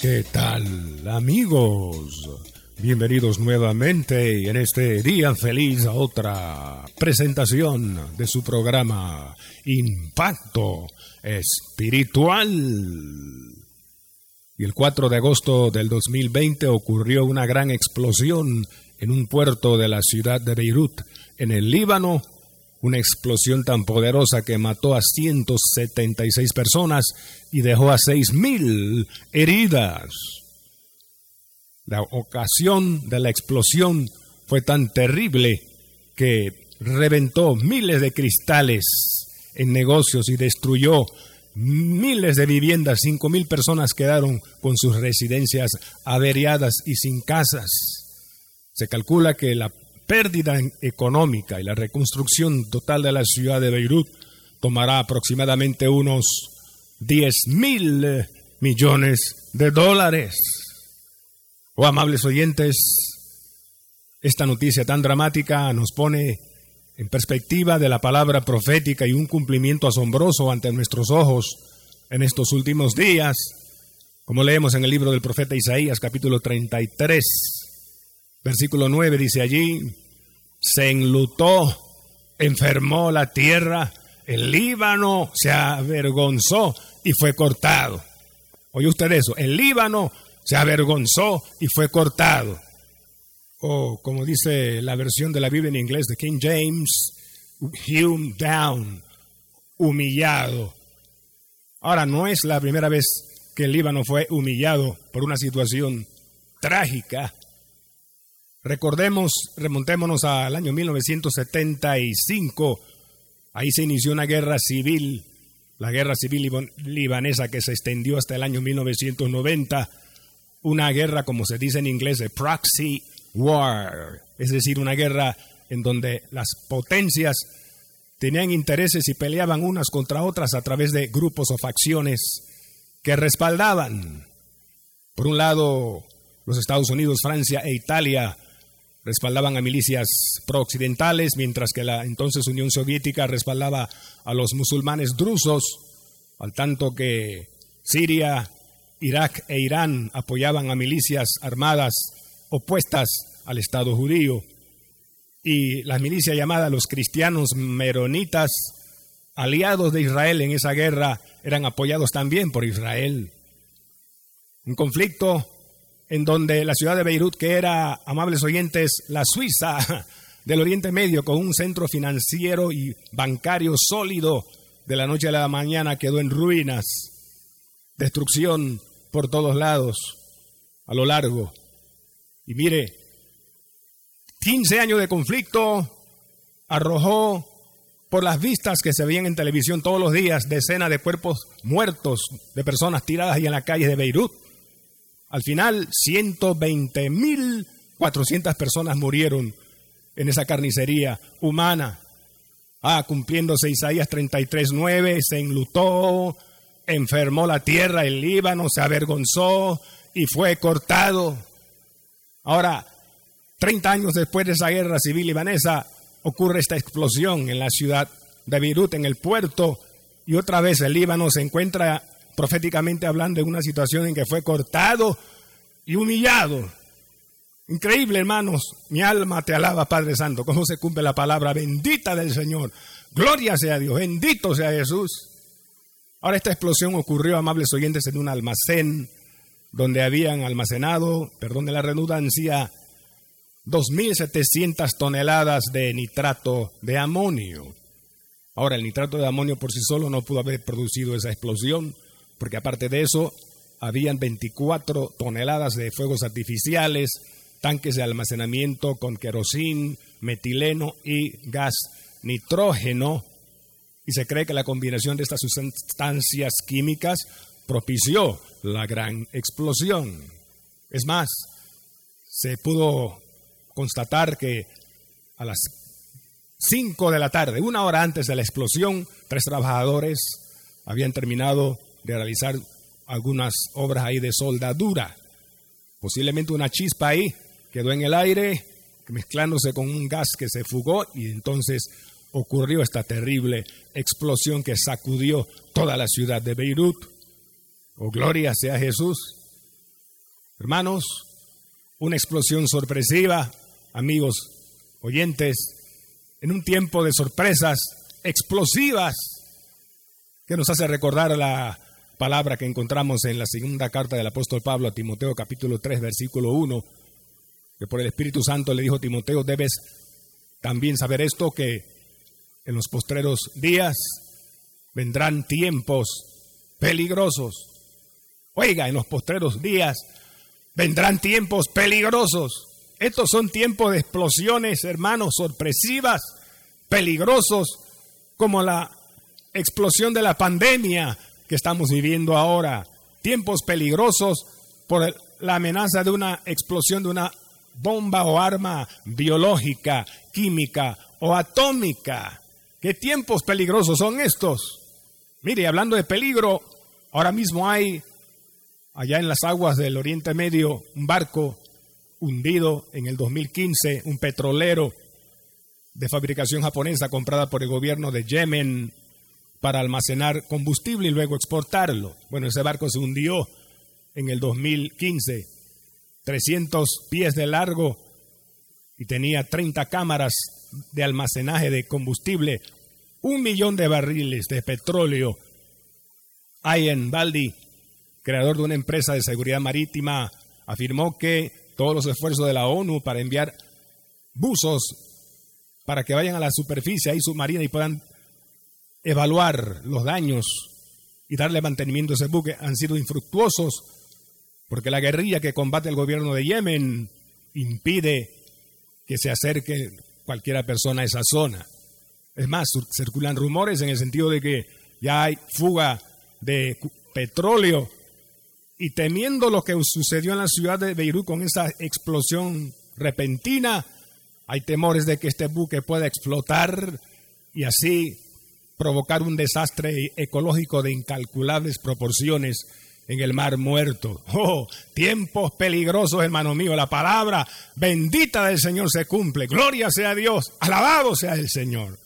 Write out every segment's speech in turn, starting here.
¿Qué tal amigos? Bienvenidos nuevamente en este día feliz a otra presentación de su programa Impacto Espiritual. Y el 4 de agosto del 2020 ocurrió una gran explosión en un puerto de la ciudad de Beirut, en el Líbano, una explosión tan poderosa que mató a 176 personas y dejó a 6.000 heridas. La ocasión de la explosión fue tan terrible que reventó miles de cristales en negocios y destruyó miles de viviendas. 5.000 personas quedaron con sus residencias averiadas y sin casas. Se calcula que la pérdida económica y la reconstrucción total de la ciudad de Beirut tomará aproximadamente unos 10 mil millones de dólares. Oh, amables oyentes, esta noticia tan dramática nos pone en perspectiva de la palabra profética y un cumplimiento asombroso ante nuestros ojos en estos últimos días, como leemos en el libro del profeta Isaías capítulo 33, versículo 9, dice allí, se enlutó, enfermó la tierra, el Líbano se avergonzó y fue cortado. Oye usted eso, el Líbano se avergonzó y fue cortado. O como dice la versión de la Biblia en inglés de King James, hewn down, humillado. Ahora, no es la primera vez que el Líbano fue humillado por una situación trágica Recordemos, remontémonos al año 1975, ahí se inició una guerra civil, la guerra civil libanesa que se extendió hasta el año 1990, una guerra, como se dice en inglés, de proxy war, es decir, una guerra en donde las potencias tenían intereses y peleaban unas contra otras a través de grupos o facciones que respaldaban, por un lado, los Estados Unidos, Francia e Italia respaldaban a milicias pro-occidentales, mientras que la entonces Unión Soviética respaldaba a los musulmanes drusos, al tanto que Siria, Irak e Irán apoyaban a milicias armadas opuestas al Estado judío. Y la milicia llamada los cristianos meronitas, aliados de Israel en esa guerra, eran apoyados también por Israel. Un conflicto en donde la ciudad de Beirut, que era, amables oyentes, la Suiza del Oriente Medio, con un centro financiero y bancario sólido, de la noche a la mañana quedó en ruinas, destrucción por todos lados, a lo largo. Y mire, 15 años de conflicto arrojó por las vistas que se veían en televisión todos los días decenas de cuerpos muertos de personas tiradas ahí en la calle de Beirut. Al final, 120.400 personas murieron en esa carnicería humana. Ah, cumpliéndose Isaías 33.9, se enlutó, enfermó la tierra, el Líbano se avergonzó y fue cortado. Ahora, 30 años después de esa guerra civil libanesa, ocurre esta explosión en la ciudad de Beirut, en el puerto, y otra vez el Líbano se encuentra proféticamente hablando en una situación en que fue cortado y humillado. Increíble, hermanos. Mi alma te alaba, Padre Santo. ¿Cómo se cumple la palabra bendita del Señor? Gloria sea Dios, bendito sea Jesús. Ahora esta explosión ocurrió, amables oyentes, en un almacén donde habían almacenado, perdón de la redundancia, 2.700 toneladas de nitrato de amonio. Ahora, el nitrato de amonio por sí solo no pudo haber producido esa explosión, porque aparte de eso, habían 24 toneladas de fuegos artificiales, tanques de almacenamiento con querosín, metileno y gas nitrógeno. y se cree que la combinación de estas sustancias químicas propició la gran explosión. Es más, se pudo constatar que a las 5 de la tarde, una hora antes de la explosión, tres trabajadores habían terminado de realizar algunas obras ahí de soldadura. Posiblemente una chispa ahí quedó en el aire, mezclándose con un gas que se fugó y entonces ocurrió esta terrible explosión que sacudió toda la ciudad de Beirut. Oh, gloria sea Jesús. Hermanos, una explosión sorpresiva, amigos oyentes, en un tiempo de sorpresas explosivas que nos hace recordar la palabra que encontramos en la segunda carta del apóstol Pablo a Timoteo capítulo 3 versículo 1, que por el Espíritu Santo le dijo Timoteo, debes también saber esto, que en los postreros días vendrán tiempos peligrosos. Oiga, en los postreros días vendrán tiempos peligrosos. Estos son tiempos de explosiones, hermanos, sorpresivas, peligrosos, como la explosión de la pandemia que estamos viviendo ahora, tiempos peligrosos por la amenaza de una explosión de una bomba o arma biológica, química o atómica. ¿Qué tiempos peligrosos son estos? Mire, hablando de peligro, ahora mismo hay allá en las aguas del Oriente Medio un barco hundido en el 2015, un petrolero de fabricación japonesa comprada por el gobierno de Yemen para almacenar combustible y luego exportarlo. Bueno, ese barco se hundió en el 2015, 300 pies de largo y tenía 30 cámaras de almacenaje de combustible, un millón de barriles de petróleo. Ian Baldi, creador de una empresa de seguridad marítima, afirmó que todos los esfuerzos de la ONU para enviar buzos para que vayan a la superficie ahí submarina y puedan evaluar los daños y darle mantenimiento a ese buque han sido infructuosos porque la guerrilla que combate el gobierno de Yemen impide que se acerque cualquiera persona a esa zona. Es más, circulan rumores en el sentido de que ya hay fuga de petróleo y temiendo lo que sucedió en la ciudad de Beirut con esa explosión repentina, hay temores de que este buque pueda explotar y así provocar un desastre ecológico de incalculables proporciones en el mar muerto. Oh, tiempos peligrosos, hermano mío. La palabra bendita del Señor se cumple. Gloria sea Dios. Alabado sea el Señor.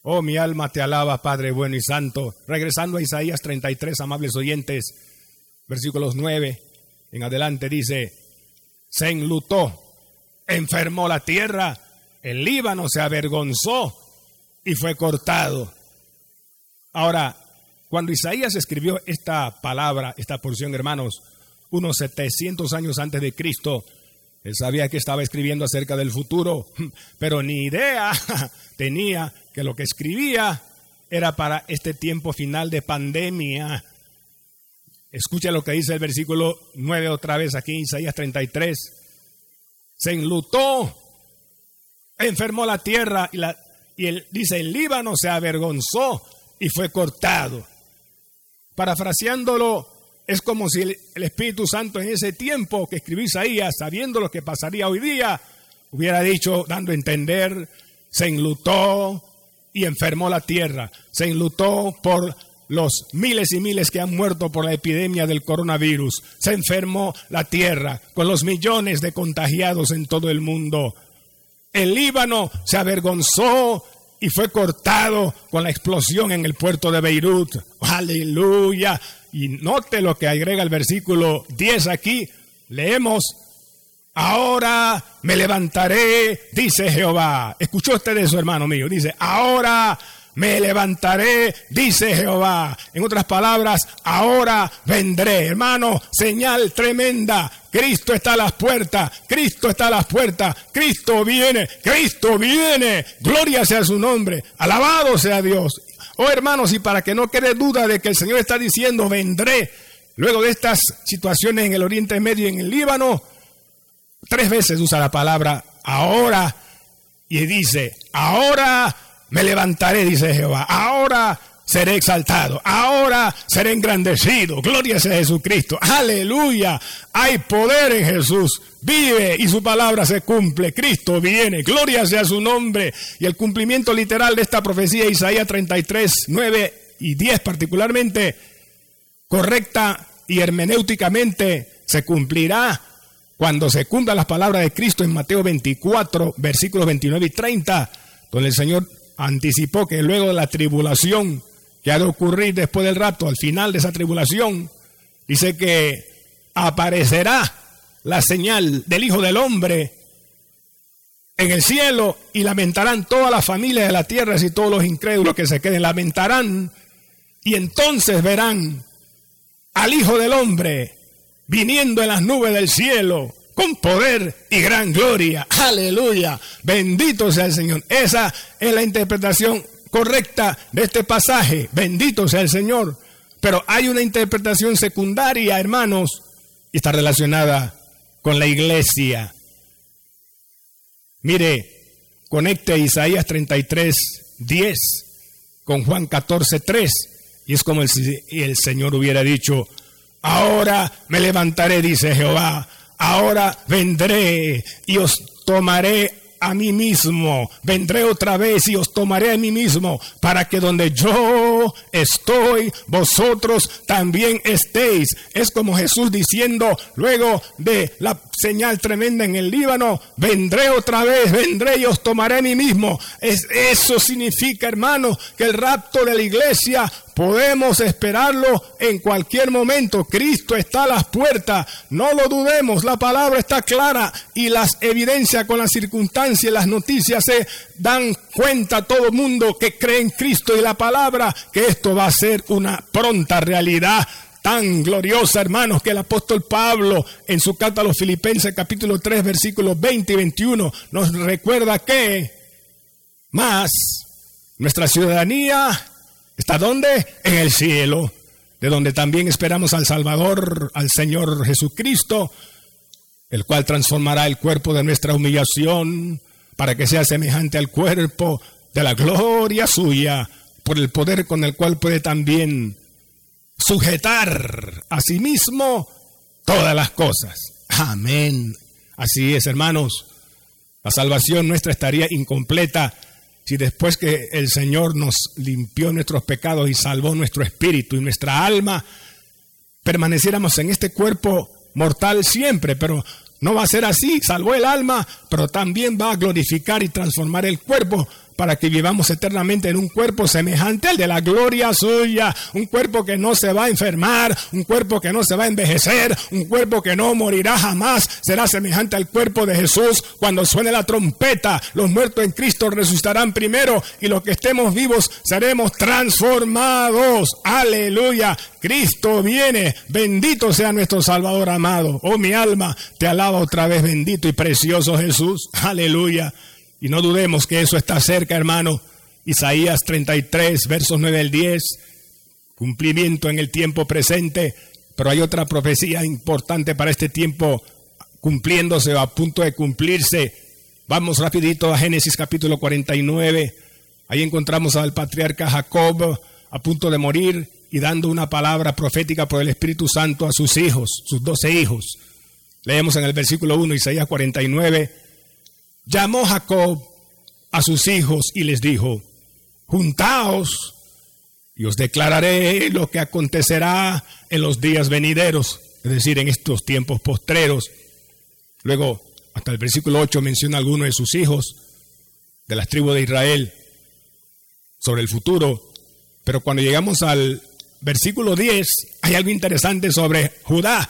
Oh, mi alma te alaba, Padre bueno y santo. Regresando a Isaías 33, amables oyentes, versículos 9 en adelante dice, se enlutó, enfermó la tierra, el Líbano se avergonzó y fue cortado. Ahora, cuando Isaías escribió esta palabra, esta porción, hermanos, unos 700 años antes de Cristo, él sabía que estaba escribiendo acerca del futuro, pero ni idea tenía que lo que escribía era para este tiempo final de pandemia. Escucha lo que dice el versículo 9 otra vez aquí Isaías 33. Se enlutó, enfermó la tierra y, la, y él dice, el Líbano se avergonzó y fue cortado. Parafraseándolo, es como si el, Espíritu Santo en ese tiempo que escribió Isaías, sabiendo lo que pasaría hoy día, hubiera dicho, dando a entender, se enlutó y enfermó la tierra, se enlutó por los miles y miles que han muerto por la epidemia del coronavirus, se enfermó la tierra con los millones de contagiados en todo el mundo. El Líbano se avergonzó y fue cortado con la explosión en el puerto de Beirut. Aleluya. Y note lo que agrega el versículo 10 aquí. Leemos, ahora me levantaré, dice Jehová. ¿Escuchó usted eso, hermano mío? Dice, ahora me levantaré, dice Jehová. En otras palabras, ahora vendré. Hermano, señal tremenda. Cristo está a las puertas, Cristo está a las puertas, Cristo viene, Cristo viene. Gloria sea su nombre, alabado sea Dios. Oh hermanos, y para que no quede duda de que el Señor está diciendo, vendré, luego de estas situaciones en el Oriente Medio y en el Líbano, tres veces usa la palabra ahora y dice, ahora me levantaré, dice Jehová. Ahora seré exaltado. Ahora seré engrandecido. Gloria sea Jesucristo. Aleluya. Hay poder en Jesús. Vive y su palabra se cumple. Cristo viene. Gloria sea su nombre. Y el cumplimiento literal de esta profecía, Isaías 33, 9 y 10 particularmente, correcta y hermenéuticamente se cumplirá cuando se cumplan las palabras de Cristo en Mateo 24, versículos 29 y 30, donde el Señor anticipó que luego de la tribulación que ha de ocurrir después del rapto, al final de esa tribulación, dice que aparecerá la señal del Hijo del Hombre en el cielo y lamentarán todas las familias de la tierra y todos los incrédulos que se queden, lamentarán y entonces verán al Hijo del Hombre viniendo en las nubes del cielo con poder y gran gloria. Aleluya. Bendito sea el Señor. Esa es la interpretación correcta de este pasaje. Bendito sea el Señor. Pero hay una interpretación secundaria, hermanos, y está relacionada con la iglesia. Mire, conecte Isaías 33, 10 con Juan 14, 3. Y es como el, el Señor hubiera dicho, Ahora me levantaré, dice Jehová. Ahora vendré y os tomaré a mí mismo. Vendré otra vez y os tomaré a mí mismo para que donde yo estoy, vosotros también estéis. Es como Jesús diciendo luego de la señal tremenda en el Líbano, vendré otra vez, vendré y os tomaré a mí mismo. Es, eso significa, hermano, que el rapto de la iglesia Podemos esperarlo en cualquier momento. Cristo está a las puertas. No lo dudemos. La palabra está clara y las evidencias con las circunstancias, las noticias se dan cuenta a todo el mundo que cree en Cristo y la palabra que esto va a ser una pronta realidad tan gloriosa, hermanos, que el apóstol Pablo en su carta a los Filipenses capítulo 3 versículos 20 y 21 nos recuerda que más nuestra ciudadanía ¿Está dónde? En el cielo, de donde también esperamos al Salvador, al Señor Jesucristo, el cual transformará el cuerpo de nuestra humillación para que sea semejante al cuerpo de la gloria suya, por el poder con el cual puede también sujetar a sí mismo todas las cosas. Amén. Así es, hermanos. La salvación nuestra estaría incompleta si después que el Señor nos limpió nuestros pecados y salvó nuestro espíritu y nuestra alma, permaneciéramos en este cuerpo mortal siempre, pero no va a ser así, salvó el alma, pero también va a glorificar y transformar el cuerpo para que vivamos eternamente en un cuerpo semejante al de la gloria suya, un cuerpo que no se va a enfermar, un cuerpo que no se va a envejecer, un cuerpo que no morirá jamás, será semejante al cuerpo de Jesús cuando suene la trompeta, los muertos en Cristo resucitarán primero y los que estemos vivos seremos transformados. Aleluya, Cristo viene, bendito sea nuestro Salvador amado. Oh mi alma, te alaba otra vez, bendito y precioso Jesús. Aleluya. Y no dudemos que eso está cerca, hermano. Isaías 33, versos 9 al 10, cumplimiento en el tiempo presente, pero hay otra profecía importante para este tiempo cumpliéndose o a punto de cumplirse. Vamos rapidito a Génesis capítulo 49. Ahí encontramos al patriarca Jacob a punto de morir y dando una palabra profética por el Espíritu Santo a sus hijos, sus doce hijos. Leemos en el versículo 1, Isaías 49, llamó Jacob a sus hijos y les dijo, juntaos y os declararé lo que acontecerá en los días venideros, es decir, en estos tiempos postreros. Luego, hasta el versículo 8 menciona a algunos de sus hijos de las tribus de Israel sobre el futuro, pero cuando llegamos al versículo 10 hay algo interesante sobre Judá.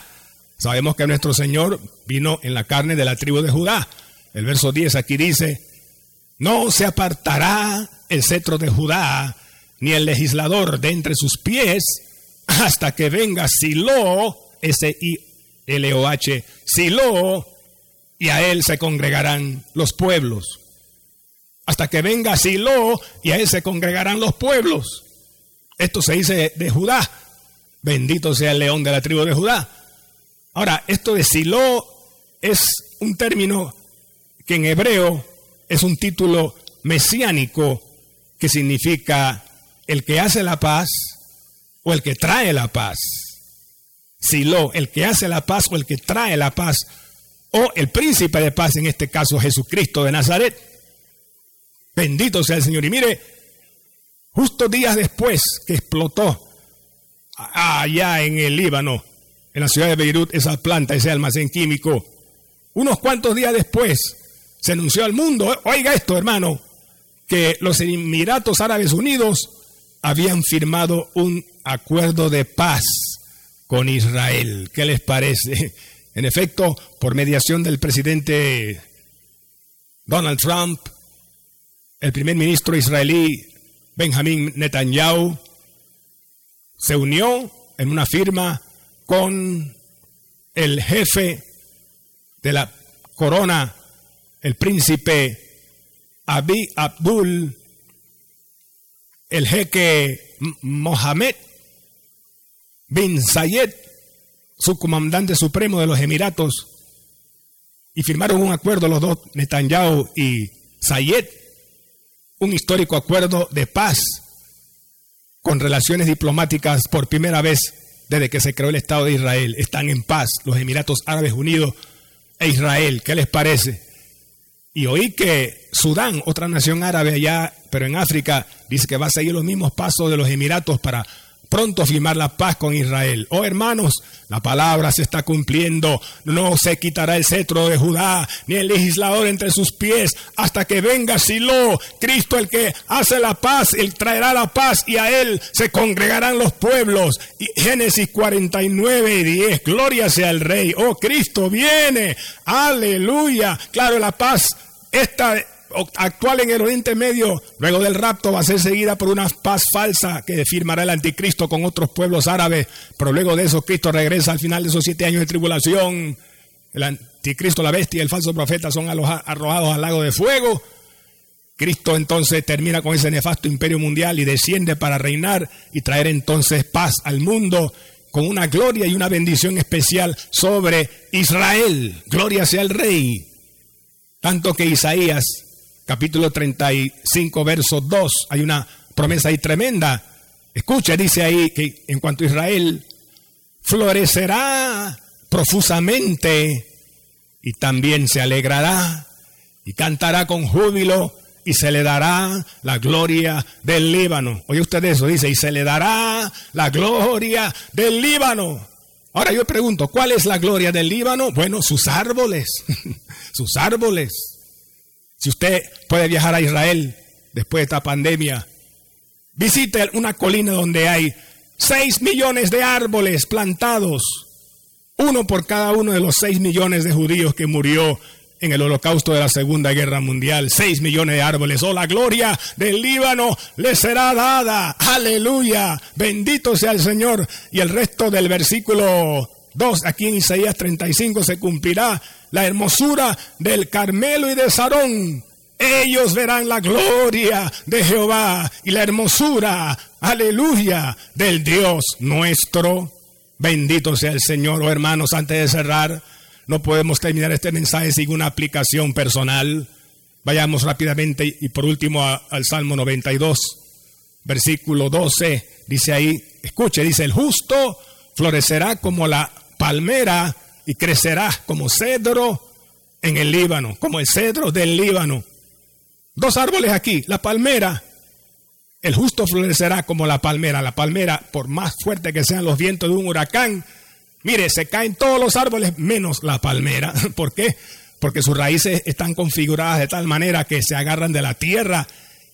Sabemos que nuestro Señor vino en la carne de la tribu de Judá. El verso 10 aquí dice, no se apartará el cetro de Judá, ni el legislador de entre sus pies, hasta que venga Silo, S-I-L-O-H, Silo, y a él se congregarán los pueblos. Hasta que venga Silo, y a él se congregarán los pueblos. Esto se dice de Judá. Bendito sea el león de la tribu de Judá. Ahora, esto de Silo es un término que en hebreo es un título mesiánico que significa el que hace la paz o el que trae la paz. Silo, el que hace la paz o el que trae la paz, o el príncipe de paz, en este caso Jesucristo de Nazaret. Bendito sea el Señor. Y mire, justo días después que explotó allá en el Líbano, en la ciudad de Beirut, esa planta, ese almacén químico, unos cuantos días después se anunció al mundo, oiga esto hermano, que los Emiratos Árabes Unidos habían firmado un acuerdo de paz con Israel. ¿Qué les parece? En efecto, por mediación del presidente Donald Trump, el primer ministro israelí Benjamin Netanyahu se unió en una firma con el jefe de la corona, el príncipe Abi Abdul, el jeque Mohammed bin Zayed, su comandante supremo de los Emiratos, y firmaron un acuerdo los dos, Netanyahu y Zayed, un histórico acuerdo de paz con relaciones diplomáticas por primera vez desde que se creó el Estado de Israel. Están en paz los Emiratos Árabes Unidos e Israel. ¿Qué les parece? Y oí que Sudán, otra nación árabe allá, pero en África, dice que va a seguir los mismos pasos de los Emiratos para pronto firmar la paz con Israel. Oh hermanos, la palabra se está cumpliendo. No se quitará el cetro de Judá, ni el legislador entre sus pies, hasta que venga Silo, Cristo el que hace la paz, él traerá la paz y a él se congregarán los pueblos. Y Génesis 49 y 10, gloria sea el Rey. Oh Cristo viene, aleluya. Claro, la paz, esta actual en el Oriente Medio, luego del rapto, va a ser seguida por una paz falsa que firmará el anticristo con otros pueblos árabes. Pero luego de eso, Cristo regresa al final de esos siete años de tribulación. El anticristo, la bestia y el falso profeta son arrojados al lago de fuego. Cristo entonces termina con ese nefasto imperio mundial y desciende para reinar y traer entonces paz al mundo con una gloria y una bendición especial sobre Israel. Gloria sea el Rey. Tanto que Isaías capítulo 35, verso 2, hay una promesa ahí tremenda. Escucha, dice ahí que en cuanto a Israel, florecerá profusamente y también se alegrará y cantará con júbilo y se le dará la gloria del Líbano. Oye usted eso, dice, y se le dará la gloria del Líbano. Ahora yo pregunto, ¿cuál es la gloria del Líbano? Bueno, sus árboles, sus árboles. Si usted puede viajar a Israel después de esta pandemia, visite una colina donde hay 6 millones de árboles plantados, uno por cada uno de los 6 millones de judíos que murió en el holocausto de la Segunda Guerra Mundial. 6 millones de árboles. Oh, la gloria del Líbano le será dada. Aleluya. Bendito sea el Señor. Y el resto del versículo 2, aquí en Isaías 35 se cumplirá la hermosura del Carmelo y de Sarón. Ellos verán la gloria de Jehová y la hermosura, aleluya, del Dios nuestro. Bendito sea el Señor, oh hermanos, antes de cerrar, no podemos terminar este mensaje sin una aplicación personal. Vayamos rápidamente y por último al Salmo 92, versículo 12, dice ahí, escuche, dice, el justo florecerá como la palmera y crecerá como cedro en el Líbano, como el cedro del Líbano. Dos árboles aquí, la palmera. El justo florecerá como la palmera. La palmera, por más fuerte que sean los vientos de un huracán, mire, se caen todos los árboles menos la palmera. ¿Por qué? Porque sus raíces están configuradas de tal manera que se agarran de la tierra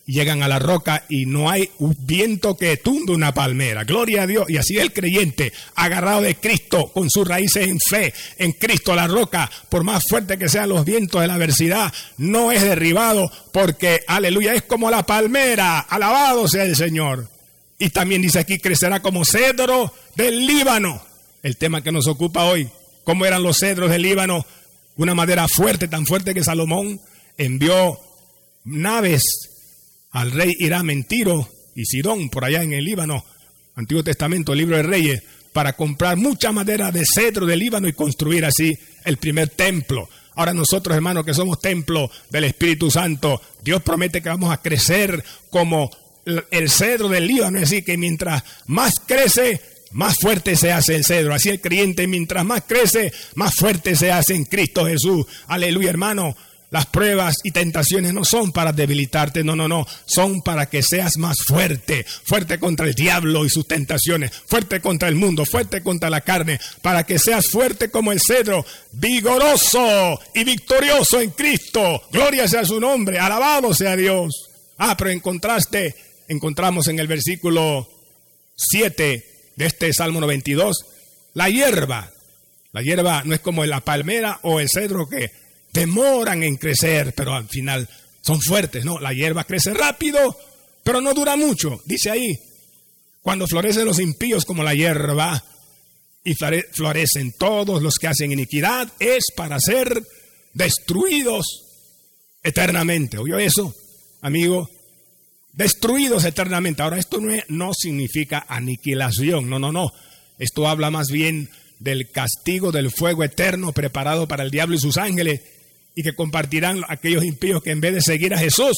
llegan a la roca y no hay un viento que tunde una palmera. Gloria a Dios. Y así el creyente, agarrado de Cristo, con sus raíces en fe, en Cristo la roca, por más fuerte que sean los vientos de la adversidad, no es derribado porque, aleluya, es como la palmera. Alabado sea el Señor. Y también dice aquí, crecerá como cedro del Líbano. El tema que nos ocupa hoy. ¿Cómo eran los cedros del Líbano? Una madera fuerte, tan fuerte que Salomón envió naves al rey Irán Mentiro y Sidón, por allá en el Líbano, Antiguo Testamento, libro de Reyes, para comprar mucha madera de cedro del Líbano y construir así el primer templo. Ahora nosotros, hermanos, que somos templo del Espíritu Santo, Dios promete que vamos a crecer como el cedro del Líbano, es decir, que mientras más crece, más fuerte se hace el cedro. Así el creyente, mientras más crece, más fuerte se hace en Cristo Jesús. Aleluya, hermano. Las pruebas y tentaciones no son para debilitarte, no, no, no, son para que seas más fuerte, fuerte contra el diablo y sus tentaciones, fuerte contra el mundo, fuerte contra la carne, para que seas fuerte como el cedro, vigoroso y victorioso en Cristo. Gloria sea su nombre, alabado sea Dios. Ah, pero en contraste, encontramos en el versículo 7 de este Salmo 92, la hierba. La hierba no es como la palmera o el cedro que demoran en crecer, pero al final son fuertes, ¿no? La hierba crece rápido, pero no dura mucho. Dice ahí, cuando florecen los impíos como la hierba y florecen todos los que hacen iniquidad, es para ser destruidos eternamente. ¿Oyó eso, amigo? Destruidos eternamente. Ahora, esto no, no significa aniquilación, no, no, no. Esto habla más bien del castigo del fuego eterno preparado para el diablo y sus ángeles y que compartirán aquellos impíos que en vez de seguir a Jesús,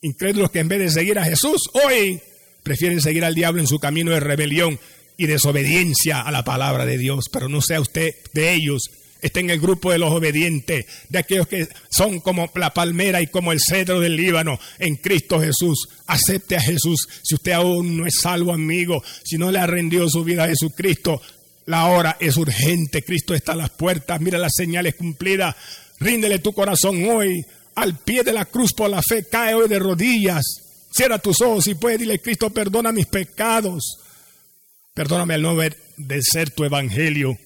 incrédulos que en vez de seguir a Jesús, hoy prefieren seguir al diablo en su camino de rebelión y desobediencia a la palabra de Dios. Pero no sea usted de ellos, esté en el grupo de los obedientes, de aquellos que son como la palmera y como el cedro del Líbano en Cristo Jesús. Acepte a Jesús. Si usted aún no es salvo, amigo, si no le ha rendido su vida a Jesucristo, la hora es urgente. Cristo está a las puertas. Mira las señales cumplidas. Ríndele tu corazón hoy al pie de la cruz por la fe. Cae hoy de rodillas. Cierra tus ojos y puede dile, Cristo, perdona mis pecados. Perdóname al no ver de ser tu evangelio.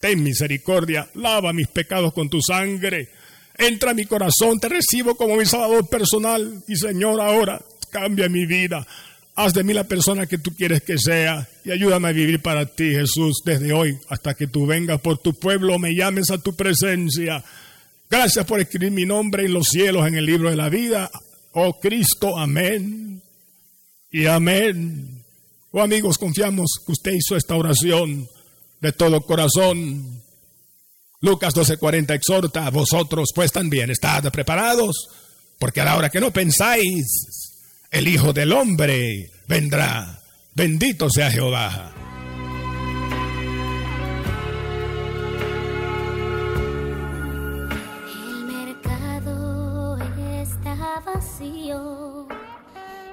Ten misericordia, lava mis pecados con tu sangre. Entra a mi corazón, te recibo como mi salvador personal. Y Señor, ahora cambia mi vida. Haz de mí la persona que tú quieres que sea y ayúdame a vivir para ti, Jesús, desde hoy hasta que tú vengas por tu pueblo, me llames a tu presencia. Gracias por escribir mi nombre en los cielos, en el libro de la vida. Oh Cristo, amén. Y amén. Oh amigos, confiamos que usted hizo esta oración de todo corazón. Lucas 12:40 exhorta a vosotros, pues también estad preparados, porque a la hora que no pensáis, el Hijo del Hombre vendrá. Bendito sea Jehová.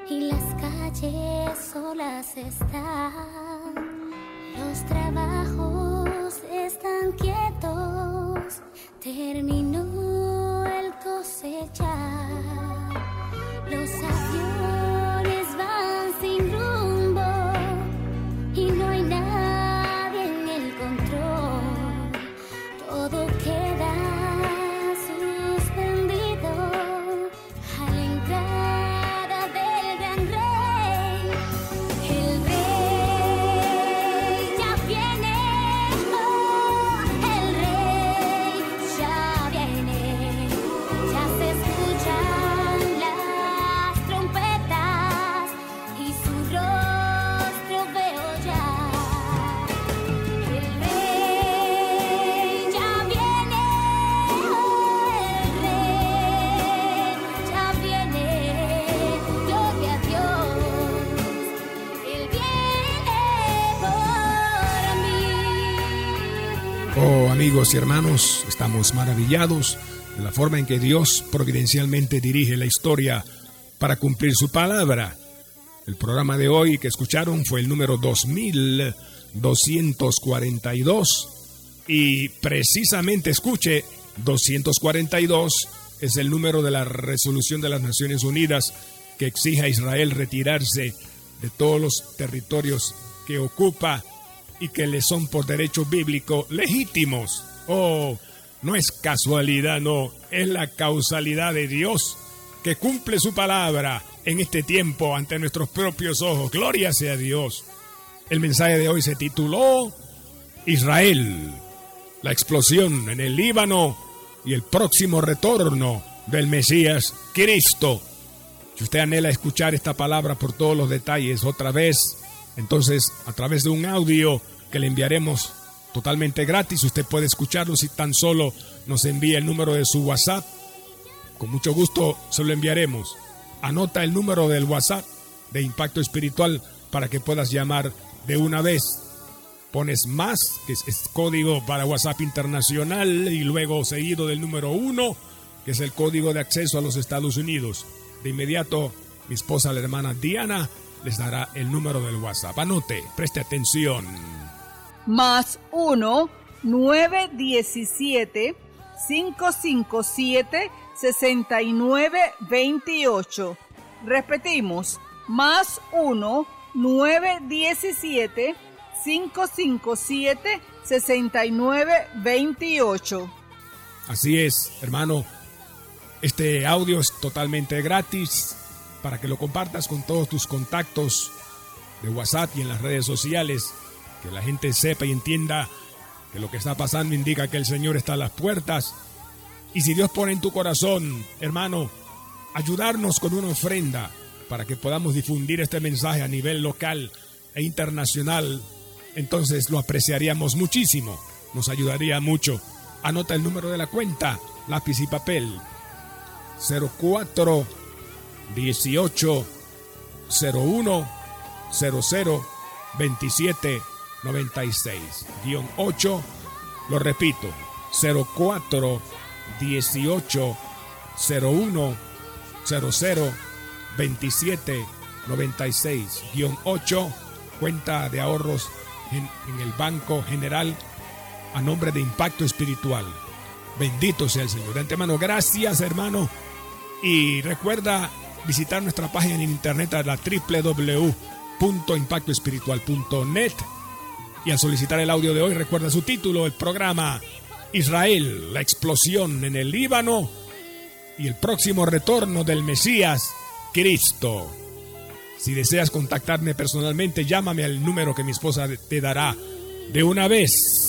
Y las calles solas están. Los trabajos están quietos, terminó el cosechar. Los aviones amigos y hermanos, estamos maravillados de la forma en que Dios providencialmente dirige la historia para cumplir su palabra. El programa de hoy que escucharon fue el número 2242 y precisamente escuche 242 es el número de la resolución de las Naciones Unidas que exige a Israel retirarse de todos los territorios que ocupa y que le son por derecho bíblico legítimos. Oh, no es casualidad, no, es la causalidad de Dios que cumple su palabra en este tiempo ante nuestros propios ojos. Gloria sea Dios. El mensaje de hoy se tituló Israel, la explosión en el Líbano y el próximo retorno del Mesías Cristo. Si usted anhela escuchar esta palabra por todos los detalles otra vez, entonces, a través de un audio que le enviaremos totalmente gratis, usted puede escucharlo si tan solo nos envía el número de su WhatsApp. Con mucho gusto se lo enviaremos. Anota el número del WhatsApp de Impacto Espiritual para que puedas llamar de una vez. Pones más, que es, código para WhatsApp internacional, y luego seguido del número uno, que es el código de acceso a los Estados Unidos. De inmediato, mi esposa, la hermana Diana, les dará el número del WhatsApp. Anote, preste atención. Más 1 917 557 6928. Repetimos, más 1 917 557 6928. Así es, hermano. Este audio es totalmente gratis para que lo compartas con todos tus contactos de WhatsApp y en las redes sociales, que la gente sepa y entienda que lo que está pasando indica que el Señor está a las puertas. Y si Dios pone en tu corazón, hermano, ayudarnos con una ofrenda para que podamos difundir este mensaje a nivel local e internacional, entonces lo apreciaríamos muchísimo, nos ayudaría mucho. Anota el número de la cuenta, lápiz y papel. 04 18 01 00 27 96 8 lo repito 04 18 01 00 27 96 8 cuenta de ahorros en, en el Banco General a nombre de Impacto Espiritual. Bendito sea el Señor. De antemano, gracias hermano. Y recuerda visitar nuestra página en internet a la www.impactoespiritual.net. Y al solicitar el audio de hoy, recuerda su título, el programa Israel, la explosión en el Líbano y el próximo retorno del Mesías, Cristo. Si deseas contactarme personalmente, llámame al número que mi esposa te dará de una vez.